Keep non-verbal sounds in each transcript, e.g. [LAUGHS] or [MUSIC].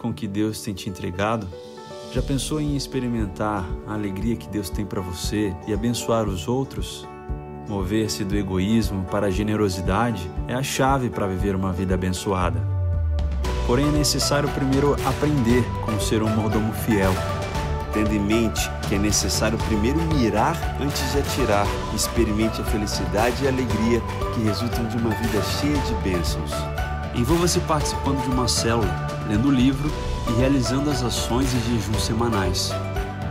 com que Deus tem te entregado? Já pensou em experimentar a alegria que Deus tem para você e abençoar os outros? Mover-se do egoísmo para a generosidade é a chave para viver uma vida abençoada. Porém, é necessário primeiro aprender como ser um mordomo fiel. Tendo em mente que é necessário primeiro mirar antes de atirar, experimente a felicidade e a alegria que resultam de uma vida cheia de bênçãos. Envolva-se participando de uma célula, lendo o livro e realizando as ações e jejuns semanais.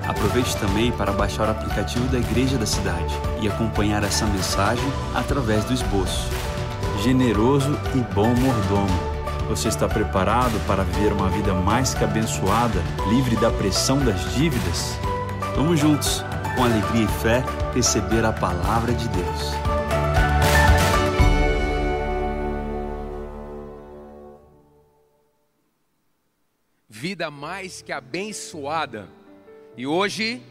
Aproveite também para baixar o aplicativo da Igreja da Cidade e acompanhar essa mensagem através do esboço. Generoso e bom mordomo. Você está preparado para viver uma vida mais que abençoada, livre da pressão das dívidas? Vamos juntos, com alegria e fé, receber a palavra de Deus. Vida mais que abençoada e hoje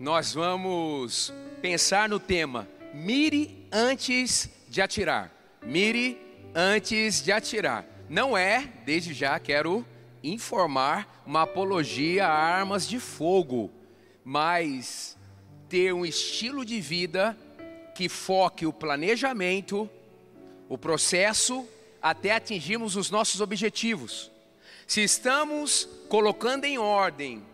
nós vamos pensar no tema mire antes de atirar. Mire antes de atirar. Não é, desde já quero informar, uma apologia a armas de fogo, mas ter um estilo de vida que foque o planejamento, o processo até atingirmos os nossos objetivos. Se estamos colocando em ordem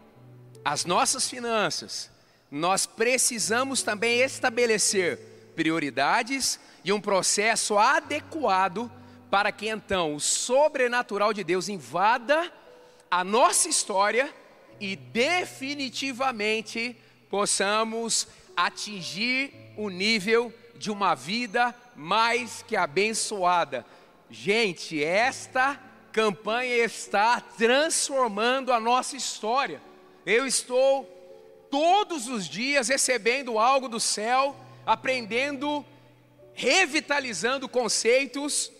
as nossas finanças, nós precisamos também estabelecer prioridades e um processo adequado para que então o sobrenatural de Deus invada a nossa história e definitivamente possamos atingir o nível de uma vida mais que abençoada. Gente, esta campanha está transformando a nossa história. Eu estou todos os dias recebendo algo do céu, aprendendo, revitalizando conceitos.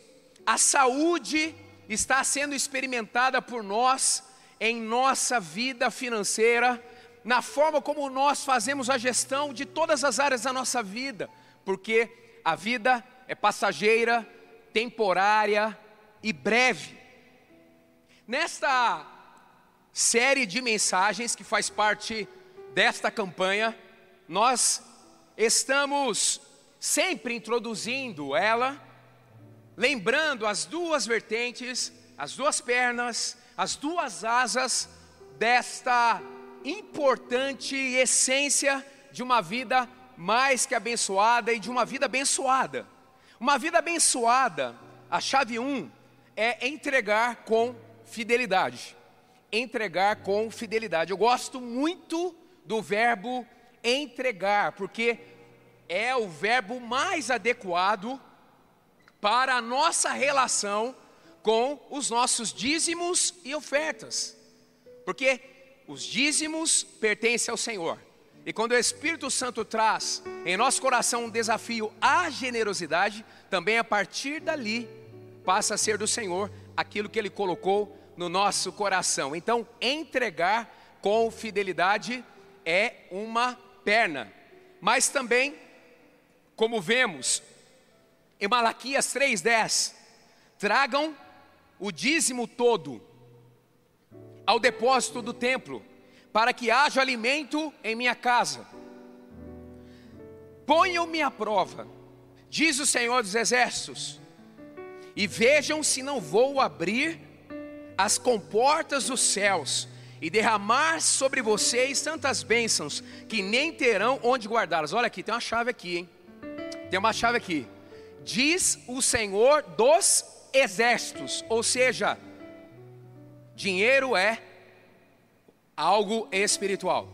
A saúde está sendo experimentada por nós em nossa vida financeira, na forma como nós fazemos a gestão de todas as áreas da nossa vida, porque a vida é passageira, temporária e breve. Nesta série de mensagens que faz parte desta campanha. Nós estamos sempre introduzindo ela, lembrando as duas vertentes, as duas pernas, as duas asas desta importante essência de uma vida mais que abençoada e de uma vida abençoada. Uma vida abençoada, a chave 1 um, é entregar com fidelidade entregar com fidelidade. Eu gosto muito do verbo entregar, porque é o verbo mais adequado para a nossa relação com os nossos dízimos e ofertas. Porque os dízimos pertencem ao Senhor. E quando o Espírito Santo traz em nosso coração um desafio à generosidade, também a partir dali passa a ser do Senhor aquilo que ele colocou no nosso coração. Então, entregar com fidelidade é uma perna. Mas também, como vemos em Malaquias 3:10, tragam o dízimo todo ao depósito do templo, para que haja alimento em minha casa. Ponham-me à prova, diz o Senhor dos Exércitos, e vejam se não vou abrir as comportas dos céus e derramar sobre vocês tantas bênçãos que nem terão onde guardá-las. Olha aqui, tem uma chave aqui, hein? Tem uma chave aqui. Diz o Senhor dos exércitos, ou seja, dinheiro é algo espiritual.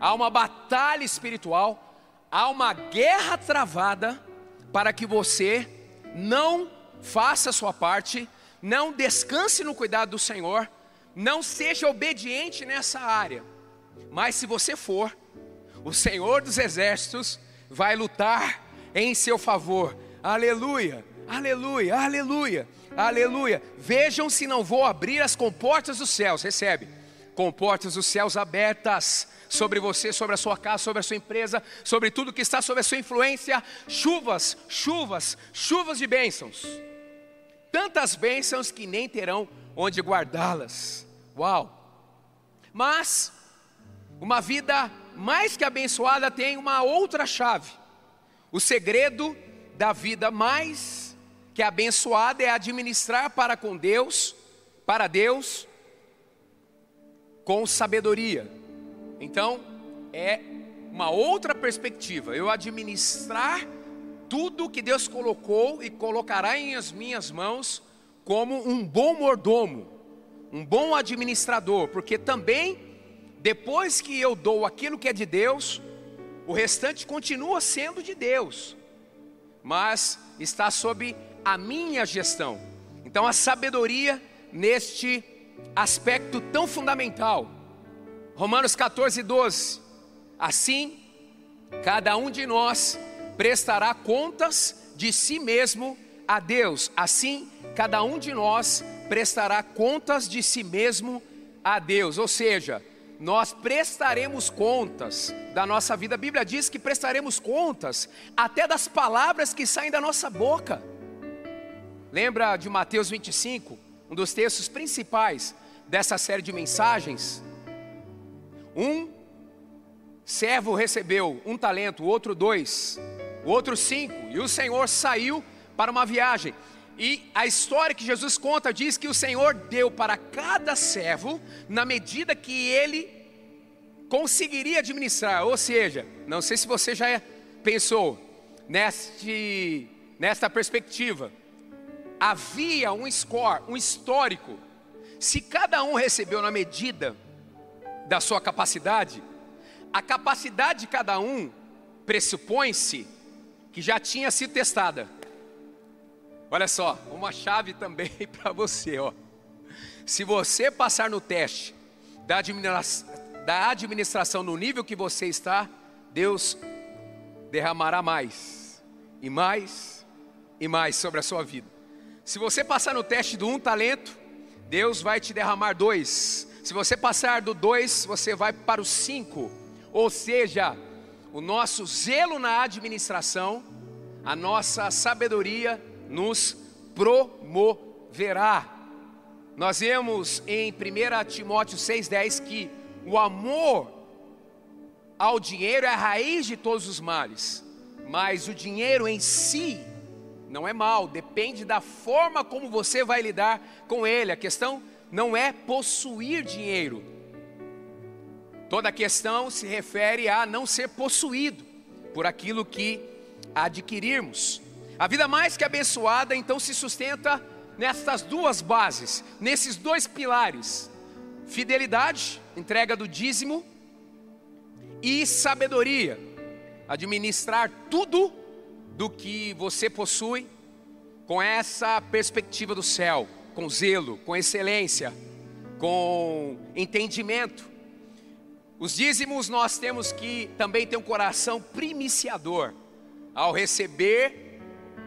Há uma batalha espiritual, há uma guerra travada para que você não faça a sua parte não descanse no cuidado do Senhor, não seja obediente nessa área. Mas se você for, o Senhor dos exércitos vai lutar em seu favor. Aleluia, aleluia, aleluia, aleluia. Vejam se não vou abrir as comportas dos céus. Recebe, comportas dos céus abertas sobre você, sobre a sua casa, sobre a sua empresa, sobre tudo que está sob a sua influência. Chuvas, chuvas, chuvas de bênçãos tantas bênçãos que nem terão onde guardá-las. Uau! Mas uma vida mais que abençoada tem uma outra chave. O segredo da vida mais que abençoada é administrar para com Deus, para Deus, com sabedoria. Então, é uma outra perspectiva. Eu administrar tudo que Deus colocou e colocará em as minhas mãos como um bom mordomo, um bom administrador, porque também depois que eu dou aquilo que é de Deus, o restante continua sendo de Deus, mas está sob a minha gestão. Então a sabedoria neste aspecto tão fundamental. Romanos 14, 12. Assim, cada um de nós prestará contas de si mesmo a Deus. Assim, cada um de nós prestará contas de si mesmo a Deus. Ou seja, nós prestaremos contas da nossa vida. A Bíblia diz que prestaremos contas até das palavras que saem da nossa boca. Lembra de Mateus 25, um dos textos principais dessa série de mensagens? Um servo recebeu um talento, o outro dois, o outro cinco, e o Senhor saiu para uma viagem. E a história que Jesus conta diz que o Senhor deu para cada servo na medida que ele conseguiria administrar. Ou seja, não sei se você já pensou neste, nesta perspectiva. Havia um score, um histórico. Se cada um recebeu na medida da sua capacidade, a capacidade de cada um pressupõe-se que já tinha sido testada. Olha só, uma chave também [LAUGHS] para você, ó. Se você passar no teste da, da administração no nível que você está, Deus derramará mais e mais e mais sobre a sua vida. Se você passar no teste do um talento, Deus vai te derramar dois. Se você passar do dois, você vai para o cinco. Ou seja, o nosso zelo na administração, a nossa sabedoria nos promoverá. Nós vemos em 1 Timóteo 6,10 que o amor ao dinheiro é a raiz de todos os males, mas o dinheiro em si não é mal, depende da forma como você vai lidar com ele. A questão não é possuir dinheiro, toda questão se refere a não ser possuído por aquilo que adquirirmos. A vida mais que abençoada então se sustenta nessas duas bases, nesses dois pilares: fidelidade, entrega do dízimo, e sabedoria, administrar tudo do que você possui com essa perspectiva do céu, com zelo, com excelência, com entendimento. Os dízimos nós temos que também ter um coração primiciador ao receber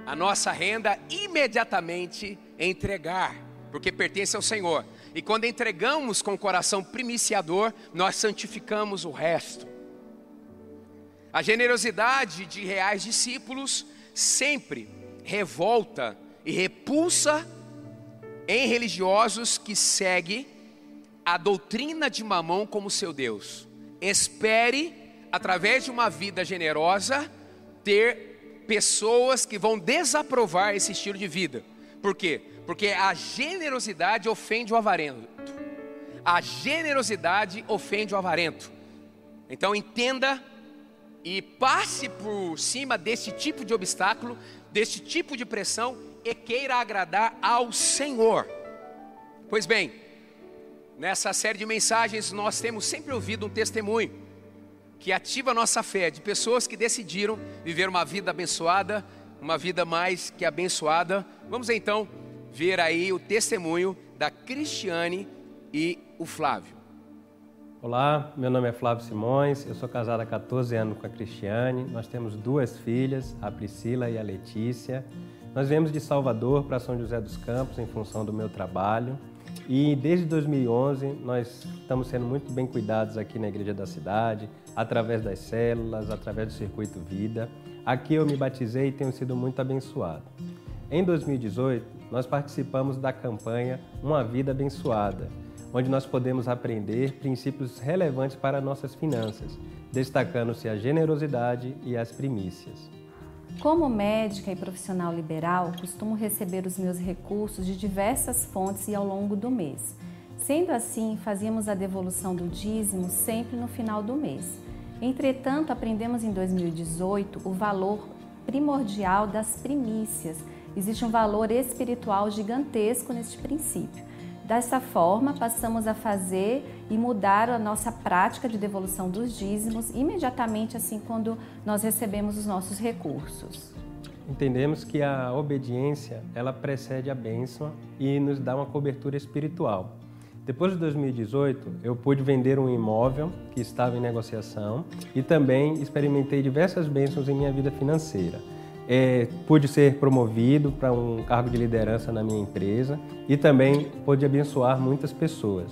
a nossa renda imediatamente entregar, porque pertence ao Senhor. E quando entregamos com o coração primiciador, nós santificamos o resto. A generosidade de reais discípulos sempre revolta e repulsa em religiosos que seguem a doutrina de Mamão como seu Deus. Espere, através de uma vida generosa, ter pessoas que vão desaprovar esse estilo de vida. Por quê? Porque a generosidade ofende o avarento. A generosidade ofende o avarento. Então entenda e passe por cima desse tipo de obstáculo, desse tipo de pressão e queira agradar ao Senhor. Pois bem, nessa série de mensagens nós temos sempre ouvido um testemunho que ativa a nossa fé de pessoas que decidiram viver uma vida abençoada, uma vida mais que abençoada. Vamos então ver aí o testemunho da Cristiane e o Flávio. Olá, meu nome é Flávio Simões, eu sou casado há 14 anos com a Cristiane, nós temos duas filhas, a Priscila e a Letícia. Nós viemos de Salvador para São José dos Campos em função do meu trabalho e desde 2011 nós estamos sendo muito bem cuidados aqui na Igreja da Cidade, através das células, através do Circuito Vida. Aqui eu me batizei e tenho sido muito abençoado. Em 2018, nós participamos da campanha Uma Vida Abençoada, onde nós podemos aprender princípios relevantes para nossas finanças, destacando-se a generosidade e as primícias. Como médica e profissional liberal, costumo receber os meus recursos de diversas fontes e ao longo do mês. Sendo assim, fazíamos a devolução do dízimo sempre no final do mês. Entretanto, aprendemos em 2018 o valor primordial das primícias. Existe um valor espiritual gigantesco neste princípio. Dessa forma, passamos a fazer e mudar a nossa prática de devolução dos dízimos imediatamente assim quando nós recebemos os nossos recursos. Entendemos que a obediência, ela precede a bênção e nos dá uma cobertura espiritual. Depois de 2018, eu pude vender um imóvel que estava em negociação e também experimentei diversas bênçãos em minha vida financeira. É, pude ser promovido para um cargo de liderança na minha empresa e também pude abençoar muitas pessoas.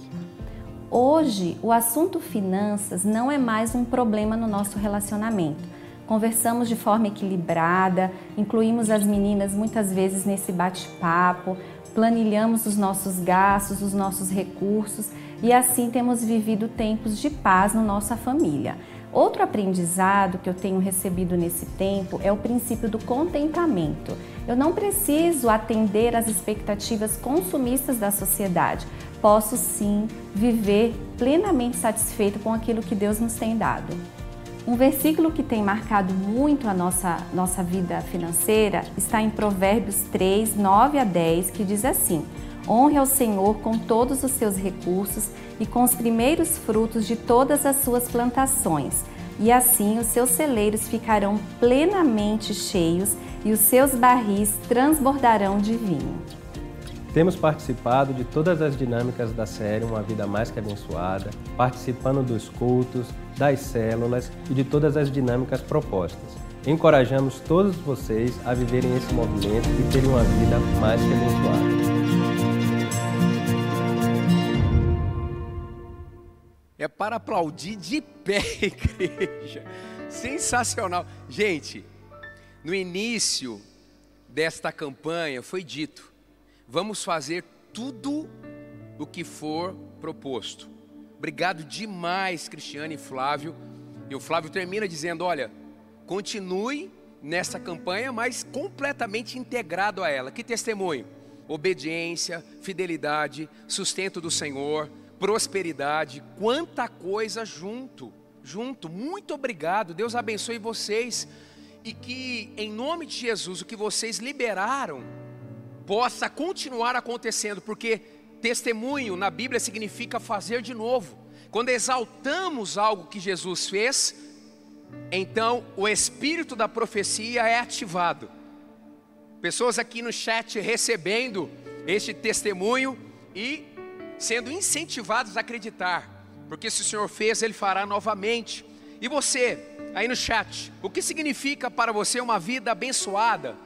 Hoje, o assunto finanças não é mais um problema no nosso relacionamento. Conversamos de forma equilibrada, incluímos as meninas muitas vezes nesse bate-papo, planilhamos os nossos gastos, os nossos recursos e assim temos vivido tempos de paz na nossa família. Outro aprendizado que eu tenho recebido nesse tempo é o princípio do contentamento. Eu não preciso atender às expectativas consumistas da sociedade. Posso sim viver plenamente satisfeito com aquilo que Deus nos tem dado. Um versículo que tem marcado muito a nossa, nossa vida financeira está em Provérbios 3, 9 a 10, que diz assim: Honre ao Senhor com todos os seus recursos e com os primeiros frutos de todas as suas plantações, e assim os seus celeiros ficarão plenamente cheios e os seus barris transbordarão de vinho. Temos participado de todas as dinâmicas da série Uma Vida Mais Que Abençoada, participando dos cultos, das células e de todas as dinâmicas propostas. Encorajamos todos vocês a viverem esse movimento e terem uma vida mais que abençoada. É para aplaudir de pé, [LAUGHS] igreja. Sensacional. Gente, no início desta campanha foi dito vamos fazer tudo o que for proposto. Obrigado demais, Cristiane e Flávio. E o Flávio termina dizendo: olha, continue nessa campanha, mas completamente integrado a ela. Que testemunho? Obediência, fidelidade, sustento do Senhor, prosperidade, quanta coisa junto, junto. Muito obrigado. Deus abençoe vocês e que em nome de Jesus o que vocês liberaram possa continuar acontecendo, porque testemunho na Bíblia significa fazer de novo. Quando exaltamos algo que Jesus fez, então o espírito da profecia é ativado. Pessoas aqui no chat recebendo este testemunho e sendo incentivados a acreditar, porque se o Senhor fez, Ele fará novamente. E você, aí no chat, o que significa para você uma vida abençoada?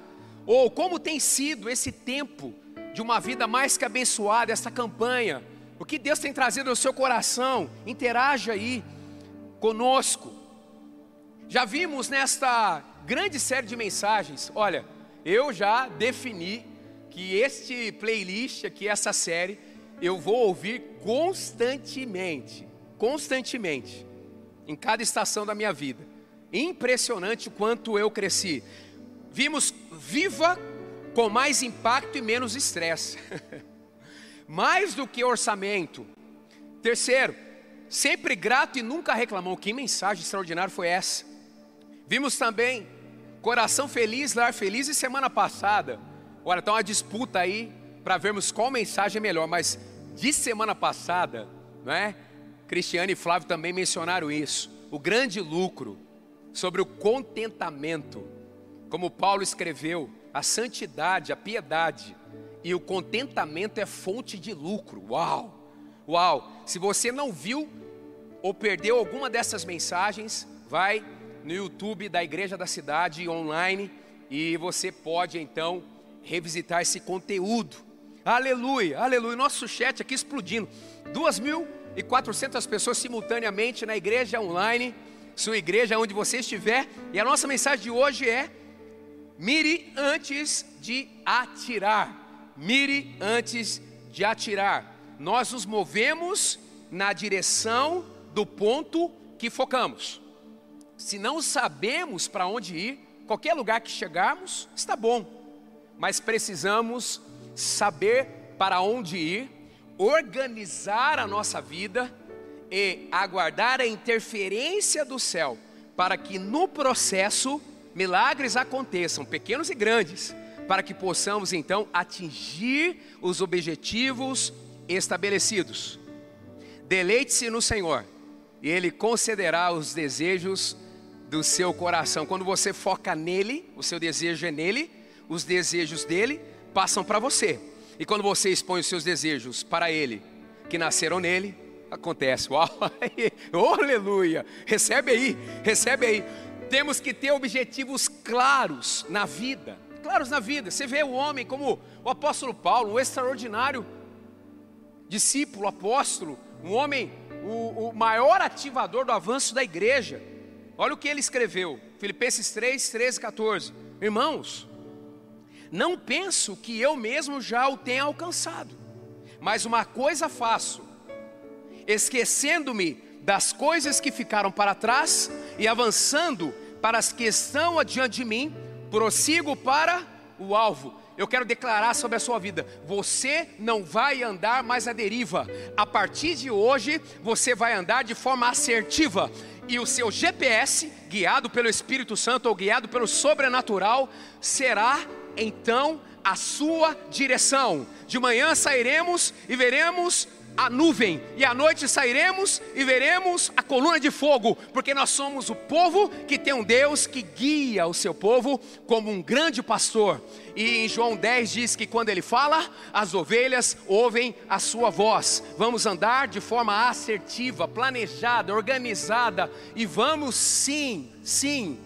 Ou como tem sido esse tempo de uma vida mais que abençoada, essa campanha? O que Deus tem trazido ao seu coração? Interaja aí conosco. Já vimos nesta grande série de mensagens, olha, eu já defini que este playlist aqui, essa série, eu vou ouvir constantemente, constantemente, em cada estação da minha vida. Impressionante o quanto eu cresci. Vimos viva com mais impacto e menos estresse. [LAUGHS] mais do que orçamento. Terceiro, sempre grato e nunca reclamou. Que mensagem extraordinária foi essa? Vimos também coração feliz, lar feliz e semana passada. Olha, está uma disputa aí para vermos qual mensagem é melhor, mas de semana passada, não é? Cristiane e Flávio também mencionaram isso. O grande lucro sobre o contentamento como Paulo escreveu, a santidade, a piedade e o contentamento é fonte de lucro. Uau! Uau! Se você não viu ou perdeu alguma dessas mensagens, vai no YouTube da Igreja da Cidade online e você pode então revisitar esse conteúdo. Aleluia, aleluia. Nosso chat aqui explodindo. 2.400 pessoas simultaneamente na igreja online, sua igreja onde você estiver. E a nossa mensagem de hoje é Mire antes de atirar. Mire antes de atirar. nós nos movemos na direção do ponto que focamos. Se não sabemos para onde ir, qualquer lugar que chegarmos está bom, mas precisamos saber para onde ir, organizar a nossa vida e aguardar a interferência do céu, para que no processo milagres aconteçam, pequenos e grandes, para que possamos então atingir os objetivos estabelecidos. Deleite-se no Senhor, e Ele concederá os desejos do seu coração. Quando você foca nele, o seu desejo é nele, os desejos dele passam para você. E quando você expõe os seus desejos para ele, que nasceram nele, acontece. Uau! [LAUGHS] oh, aleluia! Recebe aí, recebe aí. Temos que ter objetivos claros na vida. Claros na vida. Você vê o homem como o apóstolo Paulo, um extraordinário discípulo, apóstolo, um homem, o, o maior ativador do avanço da igreja. Olha o que ele escreveu, Filipenses 3, 13, 14. Irmãos, não penso que eu mesmo já o tenha alcançado, mas uma coisa faço, esquecendo-me das coisas que ficaram para trás e avançando para as que estão adiante de mim, prossigo para o alvo. Eu quero declarar sobre a sua vida: você não vai andar mais à deriva. A partir de hoje, você vai andar de forma assertiva. E o seu GPS, guiado pelo Espírito Santo ou guiado pelo sobrenatural, será então a sua direção. De manhã sairemos e veremos a nuvem, e à noite sairemos e veremos a coluna de fogo, porque nós somos o povo que tem um Deus que guia o seu povo como um grande pastor. E em João 10 diz que quando ele fala, as ovelhas ouvem a sua voz. Vamos andar de forma assertiva, planejada, organizada, e vamos sim, sim,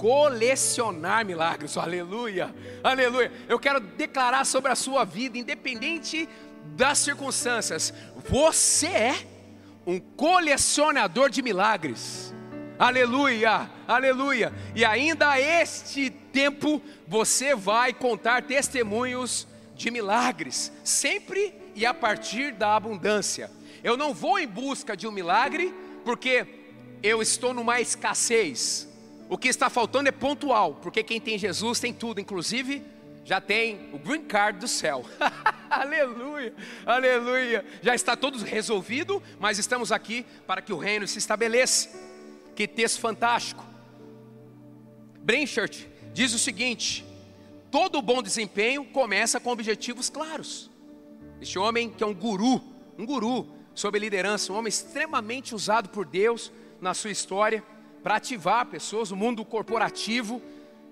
colecionar milagres. Aleluia, aleluia. Eu quero declarar sobre a sua vida, independente das circunstâncias, você é um colecionador de milagres. Aleluia, aleluia. E ainda este tempo você vai contar testemunhos de milagres, sempre e a partir da abundância. Eu não vou em busca de um milagre, porque eu estou numa escassez. O que está faltando é pontual, porque quem tem Jesus tem tudo, inclusive já tem o green card do céu. [LAUGHS] aleluia, aleluia. Já está tudo resolvido, mas estamos aqui para que o reino se estabeleça. Que texto fantástico. Brenchard diz o seguinte: todo bom desempenho começa com objetivos claros. Este homem que é um guru, um guru sobre liderança, um homem extremamente usado por Deus na sua história para ativar pessoas no mundo corporativo,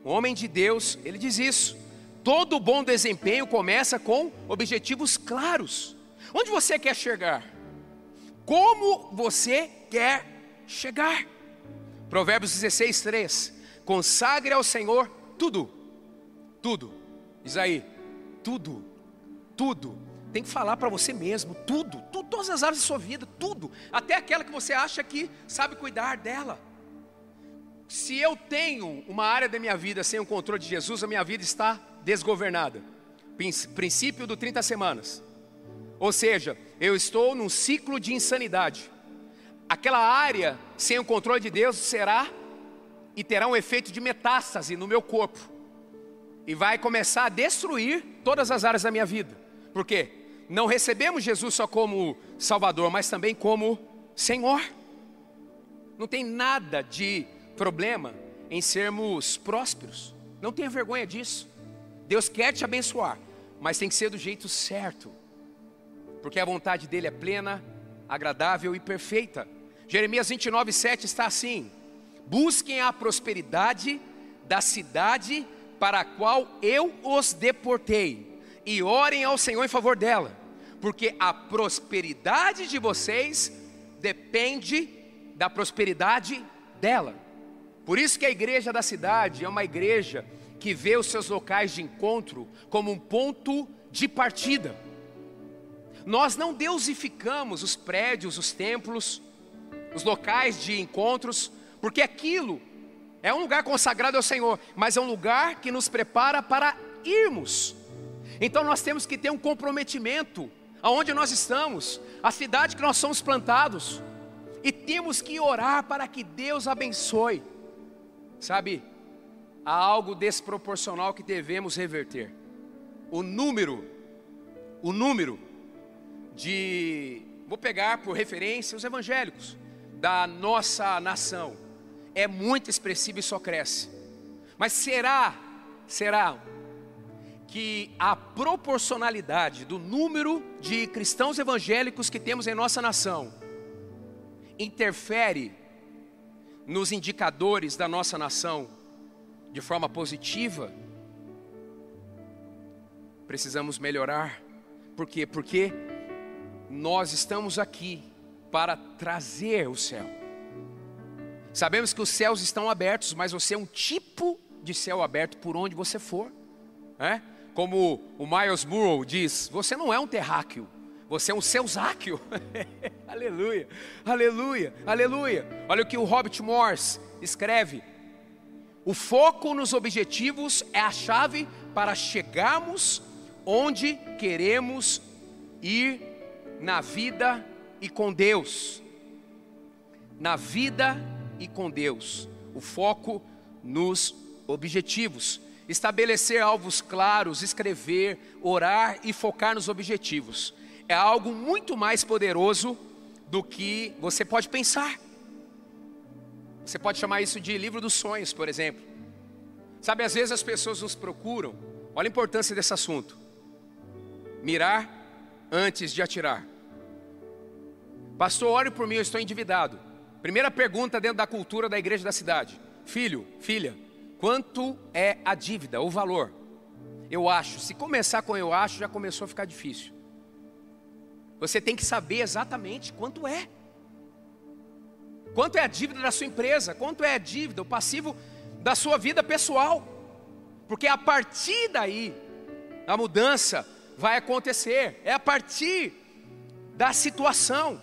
um homem de Deus, ele diz isso Todo bom desempenho começa com objetivos claros. Onde você quer chegar? Como você quer chegar? Provérbios 16, 3. Consagre ao Senhor tudo, tudo. Diz aí, tudo, tudo. Tem que falar para você mesmo, tudo, tudo, todas as áreas da sua vida, tudo, até aquela que você acha que sabe cuidar dela. Se eu tenho uma área da minha vida sem o controle de Jesus, a minha vida está desgovernada. Princípio do 30 semanas. Ou seja, eu estou num ciclo de insanidade. Aquela área sem o controle de Deus será e terá um efeito de metástase no meu corpo. E vai começar a destruir todas as áreas da minha vida. Por quê? Não recebemos Jesus só como Salvador, mas também como Senhor. Não tem nada de problema em sermos prósperos. Não tenha vergonha disso. Deus quer te abençoar, mas tem que ser do jeito certo, porque a vontade dele é plena, agradável e perfeita. Jeremias 29, 7 está assim: Busquem a prosperidade da cidade para a qual eu os deportei, e orem ao Senhor em favor dela, porque a prosperidade de vocês depende da prosperidade dela. Por isso que a igreja da cidade é uma igreja que vê os seus locais de encontro como um ponto de partida. Nós não deusificamos os prédios, os templos, os locais de encontros, porque aquilo é um lugar consagrado ao Senhor, mas é um lugar que nos prepara para irmos. Então nós temos que ter um comprometimento aonde nós estamos, a cidade que nós somos plantados, e temos que orar para que Deus abençoe. Sabe, há algo desproporcional que devemos reverter. O número, o número de, vou pegar por referência os evangélicos da nossa nação, é muito expressivo e só cresce. Mas será, será que a proporcionalidade do número de cristãos evangélicos que temos em nossa nação interfere nos indicadores da nossa nação de forma positiva, precisamos melhorar. Por quê? Porque nós estamos aqui para trazer o céu. Sabemos que os céus estão abertos, mas você é um tipo de céu aberto por onde você for. É? Como o Miles Murrow diz, você não é um terráqueo, você é um seusáqueo. [LAUGHS] aleluia, aleluia, aleluia. Olha o que o Robert Morse escreve. O foco nos objetivos é a chave para chegarmos onde queremos ir na vida e com Deus. Na vida e com Deus. O foco nos objetivos. Estabelecer alvos claros, escrever, orar e focar nos objetivos é algo muito mais poderoso do que você pode pensar. Você pode chamar isso de livro dos sonhos, por exemplo. Sabe, às vezes as pessoas nos procuram, olha a importância desse assunto. Mirar antes de atirar. Pastor, ore por mim, eu estou endividado. Primeira pergunta dentro da cultura da igreja da cidade: Filho, filha, quanto é a dívida, o valor? Eu acho. Se começar com eu acho, já começou a ficar difícil. Você tem que saber exatamente quanto é. Quanto é a dívida da sua empresa? Quanto é a dívida, o passivo da sua vida pessoal? Porque a partir daí, a mudança vai acontecer. É a partir da situação.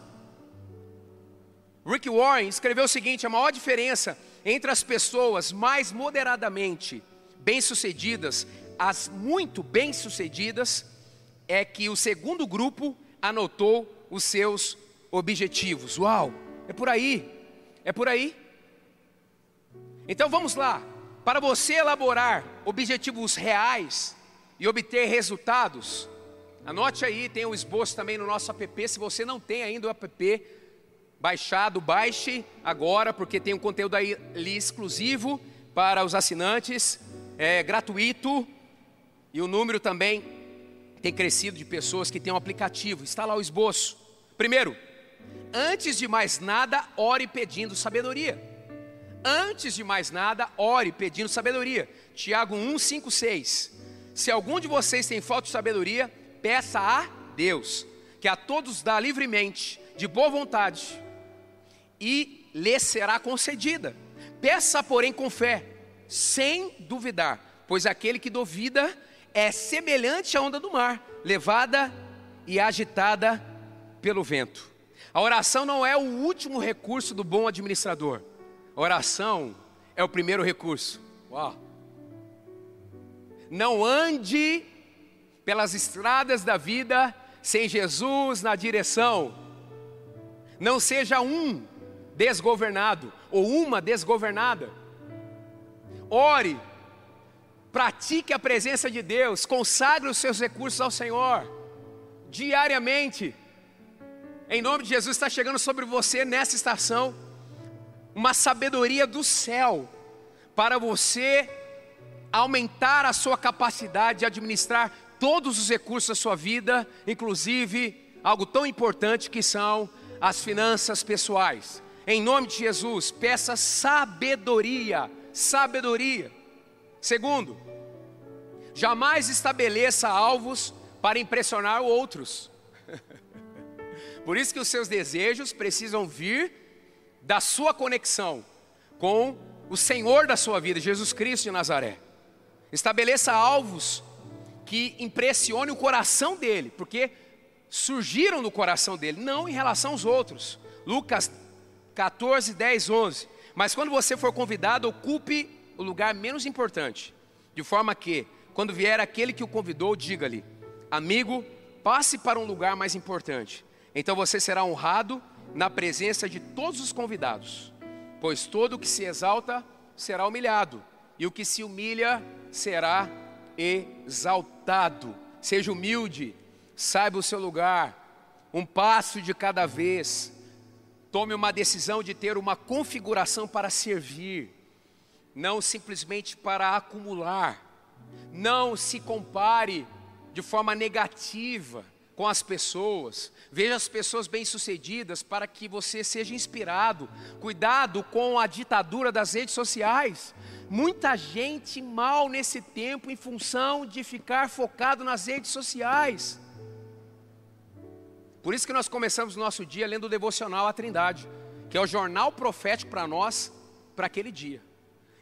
Rick Warren escreveu o seguinte: a maior diferença entre as pessoas mais moderadamente bem-sucedidas, as muito bem-sucedidas, é que o segundo grupo anotou os seus objetivos. Uau, é por aí, é por aí. Então vamos lá, para você elaborar objetivos reais e obter resultados, anote aí, tem o um esboço também no nosso app. Se você não tem ainda o app baixado, baixe agora, porque tem um conteúdo aí ali exclusivo para os assinantes, é gratuito e o número também tem crescido de pessoas que têm um aplicativo, está lá o esboço. Primeiro, antes de mais nada, ore pedindo sabedoria. Antes de mais nada, ore pedindo sabedoria. Tiago 1, 5, 6. Se algum de vocês tem falta de sabedoria, peça a Deus, que a todos dá livremente, de boa vontade, e lhe será concedida. Peça, porém, com fé, sem duvidar, pois aquele que duvida é semelhante à onda do mar, levada e agitada pelo vento. A oração não é o último recurso do bom administrador. A oração é o primeiro recurso. Uau. Não ande pelas estradas da vida sem Jesus na direção. Não seja um desgovernado ou uma desgovernada. Ore Pratique a presença de Deus, consagre os seus recursos ao Senhor, diariamente. Em nome de Jesus, está chegando sobre você nessa estação uma sabedoria do céu para você aumentar a sua capacidade de administrar todos os recursos da sua vida, inclusive algo tão importante que são as finanças pessoais. Em nome de Jesus, peça sabedoria, sabedoria. Segundo, jamais estabeleça alvos para impressionar outros. [LAUGHS] Por isso que os seus desejos precisam vir da sua conexão com o Senhor da sua vida, Jesus Cristo de Nazaré. Estabeleça alvos que impressione o coração dele, porque surgiram no coração dele, não em relação aos outros. Lucas 14, 10, 11. Mas quando você for convidado, ocupe o lugar menos importante, de forma que, quando vier aquele que o convidou, diga-lhe: Amigo, passe para um lugar mais importante. Então você será honrado na presença de todos os convidados, pois todo o que se exalta será humilhado, e o que se humilha será exaltado. Seja humilde, saiba o seu lugar, um passo de cada vez. Tome uma decisão de ter uma configuração para servir, não simplesmente para acumular. Não se compare de forma negativa com as pessoas. Veja as pessoas bem-sucedidas para que você seja inspirado. Cuidado com a ditadura das redes sociais. Muita gente mal nesse tempo em função de ficar focado nas redes sociais. Por isso que nós começamos o nosso dia lendo o devocional à Trindade, que é o jornal profético para nós para aquele dia.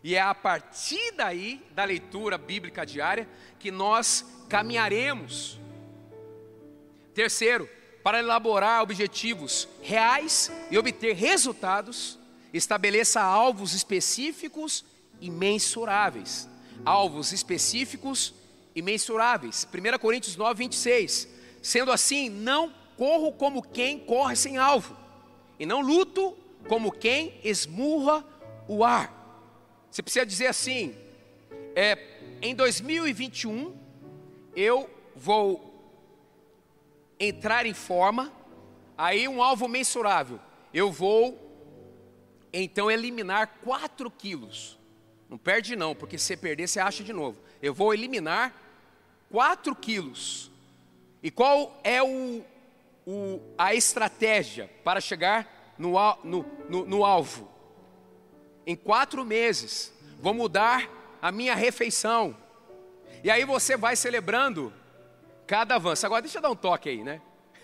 E é a partir daí, da leitura bíblica diária, que nós caminharemos Terceiro, para elaborar objetivos reais e obter resultados, estabeleça alvos específicos e mensuráveis. Alvos específicos e mensuráveis. 1 Coríntios 9, 26. Sendo assim, não corro como quem corre sem alvo, e não luto como quem esmurra o ar. Você precisa dizer assim: é, em 2021 eu vou entrar em forma, aí um alvo mensurável. Eu vou então eliminar 4 quilos. Não perde não, porque se perder, você acha de novo. Eu vou eliminar 4 quilos. E qual é o, o, a estratégia para chegar no, no, no, no alvo? Em quatro meses, vou mudar a minha refeição. E aí você vai celebrando cada avanço. Agora deixa eu dar um toque aí, né?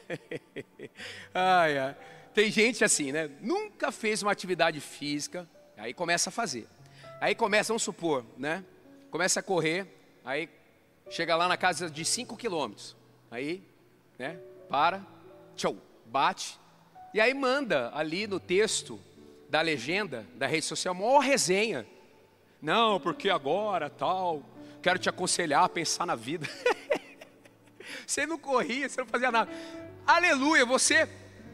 [LAUGHS] ai, ai. Tem gente assim, né? Nunca fez uma atividade física, aí começa a fazer. Aí começa, vamos supor, né? Começa a correr, aí chega lá na casa de 5 quilômetros. Aí, né? Para, tchau, bate. E aí manda ali no texto da legenda da rede social, maior resenha. Não, porque agora tal, quero te aconselhar a pensar na vida. [LAUGHS] Você não corria, você não fazia nada. Aleluia, você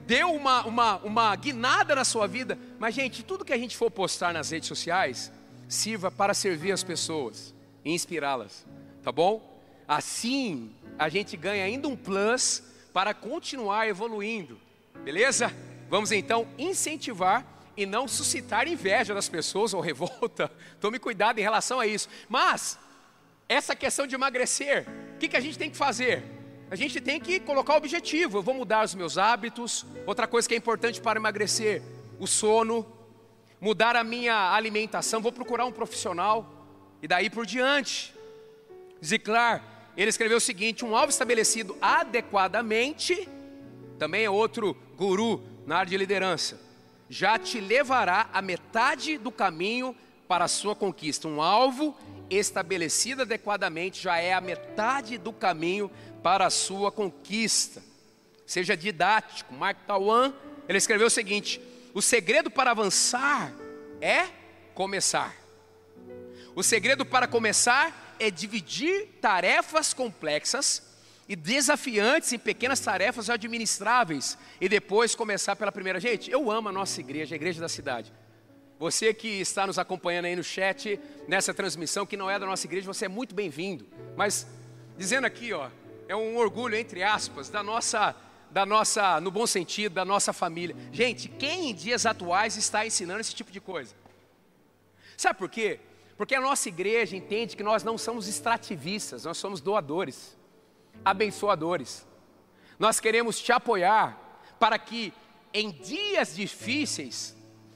deu uma, uma, uma guinada na sua vida. Mas, gente, tudo que a gente for postar nas redes sociais, sirva para servir as pessoas e inspirá-las, tá bom? Assim, a gente ganha ainda um plus para continuar evoluindo, beleza? Vamos então incentivar e não suscitar inveja das pessoas ou revolta. [LAUGHS] Tome cuidado em relação a isso. Mas, essa questão de emagrecer, o que, que a gente tem que fazer? A gente tem que colocar o objetivo. Eu vou mudar os meus hábitos. Outra coisa que é importante para emagrecer: o sono. Mudar a minha alimentação. Vou procurar um profissional. E daí por diante. Ziclar, ele escreveu o seguinte: um alvo estabelecido adequadamente. Também é outro guru na área de liderança. Já te levará a metade do caminho para a sua conquista. Um alvo estabelecido adequadamente já é a metade do caminho para a sua conquista. Seja didático. Mark Twain, ele escreveu o seguinte: o segredo para avançar é começar. O segredo para começar é dividir tarefas complexas e desafiantes em pequenas tarefas administráveis e depois começar pela primeira. Gente, eu amo a nossa igreja, a igreja da cidade. Você que está nos acompanhando aí no chat, nessa transmissão, que não é da nossa igreja, você é muito bem-vindo. Mas, dizendo aqui, ó, é um orgulho, entre aspas, da nossa, da nossa, no bom sentido, da nossa família. Gente, quem em dias atuais está ensinando esse tipo de coisa? Sabe por quê? Porque a nossa igreja entende que nós não somos extrativistas, nós somos doadores, abençoadores. Nós queremos te apoiar para que em dias difíceis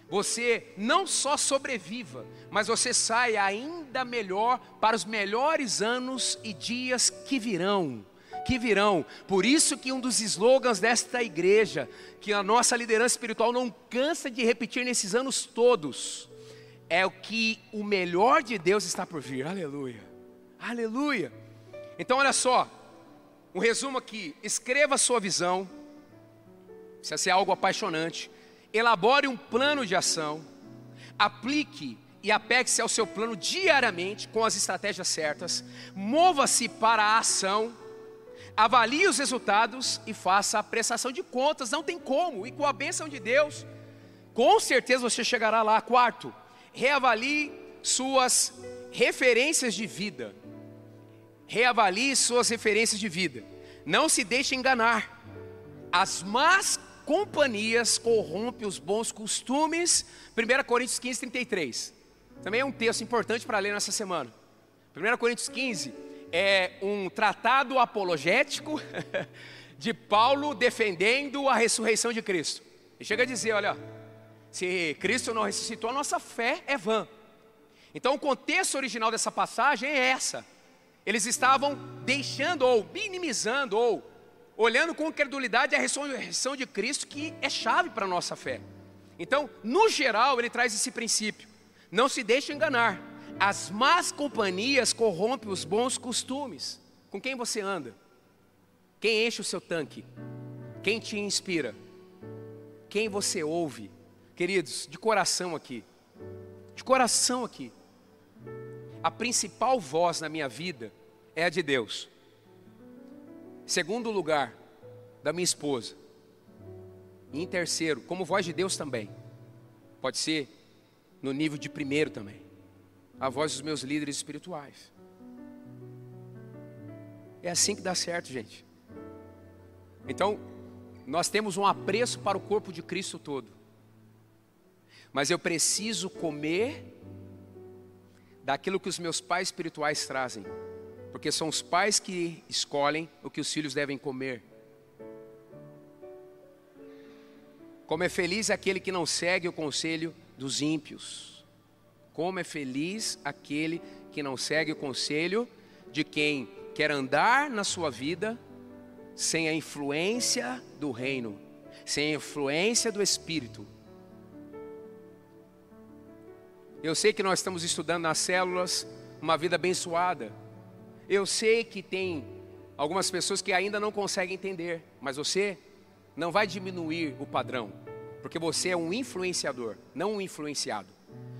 você não só sobreviva, mas você saia ainda melhor para os melhores anos e dias que virão que virão. Por isso que um dos slogans desta igreja, que a nossa liderança espiritual não cansa de repetir nesses anos todos, é o que o melhor de Deus está por vir. Aleluia. Aleluia. Então olha só, um resumo aqui, escreva sua visão, se essa é algo apaixonante, elabore um plano de ação, aplique e apegue-se ao seu plano diariamente com as estratégias certas, mova-se para a ação, Avalie os resultados e faça a prestação de contas. Não tem como. E com a bênção de Deus, com certeza você chegará lá. Quarto, reavalie suas referências de vida. Reavalie suas referências de vida. Não se deixe enganar. As más companhias corrompem os bons costumes. 1 Coríntios 15, 33. Também é um texto importante para ler nessa semana. 1 Coríntios 15 é um tratado apologético [LAUGHS] de Paulo defendendo a ressurreição de Cristo. E chega a dizer: olha, se Cristo não ressuscitou, a nossa fé é vã. Então, o contexto original dessa passagem é essa. Eles estavam deixando ou minimizando ou olhando com credulidade a ressurreição de Cristo, que é chave para a nossa fé. Então, no geral, ele traz esse princípio: não se deixe enganar. As más companhias corrompem os bons costumes. Com quem você anda? Quem enche o seu tanque? Quem te inspira? Quem você ouve? Queridos, de coração aqui, de coração aqui, a principal voz na minha vida é a de Deus. Segundo lugar, da minha esposa. E em terceiro, como voz de Deus também. Pode ser no nível de primeiro também a voz dos meus líderes espirituais. É assim que dá certo, gente. Então, nós temos um apreço para o corpo de Cristo todo. Mas eu preciso comer daquilo que os meus pais espirituais trazem, porque são os pais que escolhem o que os filhos devem comer. Como é feliz aquele que não segue o conselho dos ímpios. Como é feliz aquele que não segue o conselho de quem quer andar na sua vida sem a influência do reino, sem a influência do Espírito. Eu sei que nós estamos estudando nas células uma vida abençoada. Eu sei que tem algumas pessoas que ainda não conseguem entender, mas você não vai diminuir o padrão, porque você é um influenciador, não um influenciado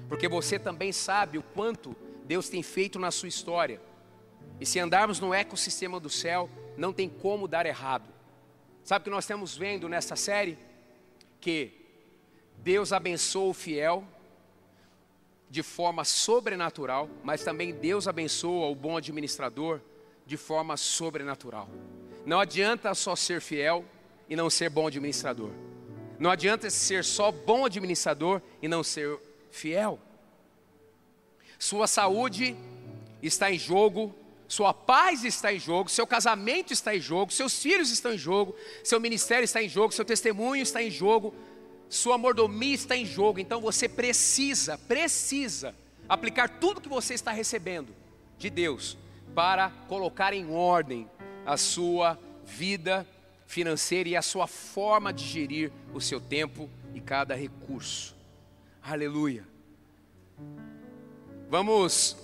porque você também sabe o quanto Deus tem feito na sua história. E se andarmos no ecossistema do céu, não tem como dar errado. Sabe o que nós estamos vendo nessa série? Que Deus abençoa o fiel de forma sobrenatural, mas também Deus abençoa o bom administrador de forma sobrenatural. Não adianta só ser fiel e não ser bom administrador. Não adianta ser só bom administrador e não ser fiel. Sua saúde está em jogo, sua paz está em jogo, seu casamento está em jogo, seus filhos estão em jogo, seu ministério está em jogo, seu testemunho está em jogo, sua mordomia está em jogo. Então você precisa, precisa aplicar tudo que você está recebendo de Deus para colocar em ordem a sua vida financeira e a sua forma de gerir o seu tempo e cada recurso. Aleluia. Vamos,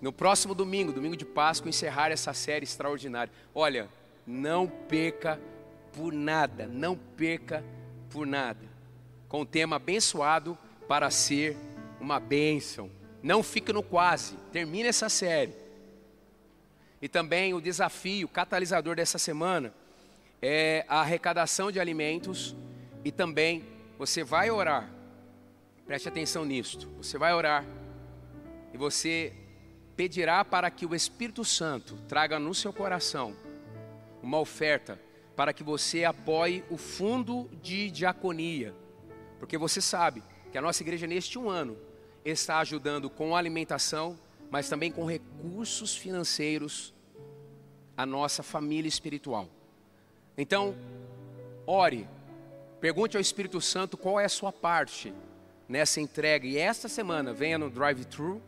no próximo domingo, domingo de Páscoa, encerrar essa série extraordinária. Olha, não perca por nada, não perca por nada. Com o tema abençoado para ser uma bênção. Não fique no quase, termine essa série. E também o desafio, catalisador dessa semana é a arrecadação de alimentos e também você vai orar Preste atenção nisto. Você vai orar e você pedirá para que o Espírito Santo traga no seu coração uma oferta para que você apoie o fundo de diaconia. Porque você sabe que a nossa igreja neste um ano está ajudando com alimentação, mas também com recursos financeiros a nossa família espiritual. Então, ore, pergunte ao Espírito Santo qual é a sua parte nessa entrega e esta semana venha no drive-thru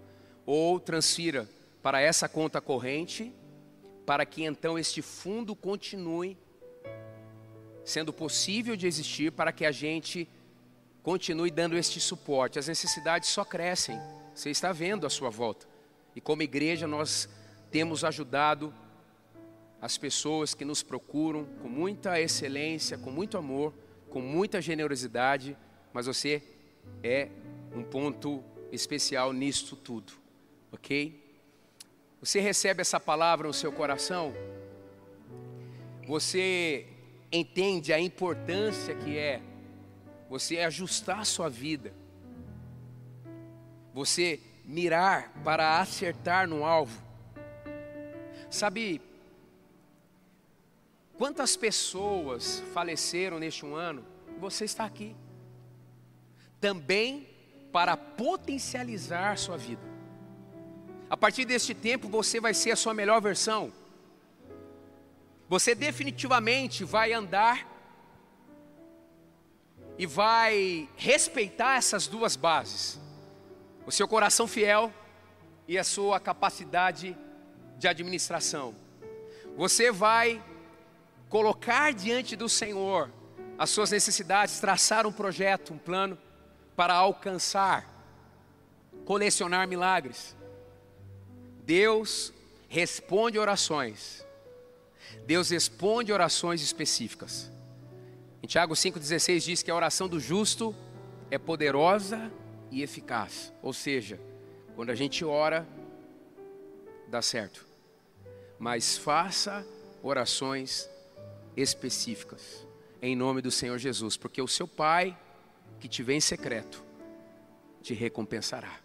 ou transfira para essa conta corrente, para que então este fundo continue sendo possível de existir, para que a gente continue dando este suporte. As necessidades só crescem, você está vendo à sua volta. E como igreja nós temos ajudado as pessoas que nos procuram com muita excelência, com muito amor, com muita generosidade, mas você é um ponto especial nisto tudo, ok? Você recebe essa palavra no seu coração? você entende a importância que é você ajustar a sua vida, você mirar para acertar no alvo. Sabe, quantas pessoas faleceram neste um ano? Você está aqui. Também para potencializar sua vida. A partir deste tempo você vai ser a sua melhor versão. Você definitivamente vai andar e vai respeitar essas duas bases: o seu coração fiel e a sua capacidade de administração. Você vai colocar diante do Senhor as suas necessidades, traçar um projeto, um plano para alcançar, colecionar milagres. Deus responde orações Deus responde orações específicas. Em Tiago 5,16 diz que a oração do justo é poderosa e eficaz. Ou seja, quando a gente ora, dá certo. Mas faça orações específicas, em nome do Senhor Jesus, porque o seu Pai, que te vê em secreto, te recompensará.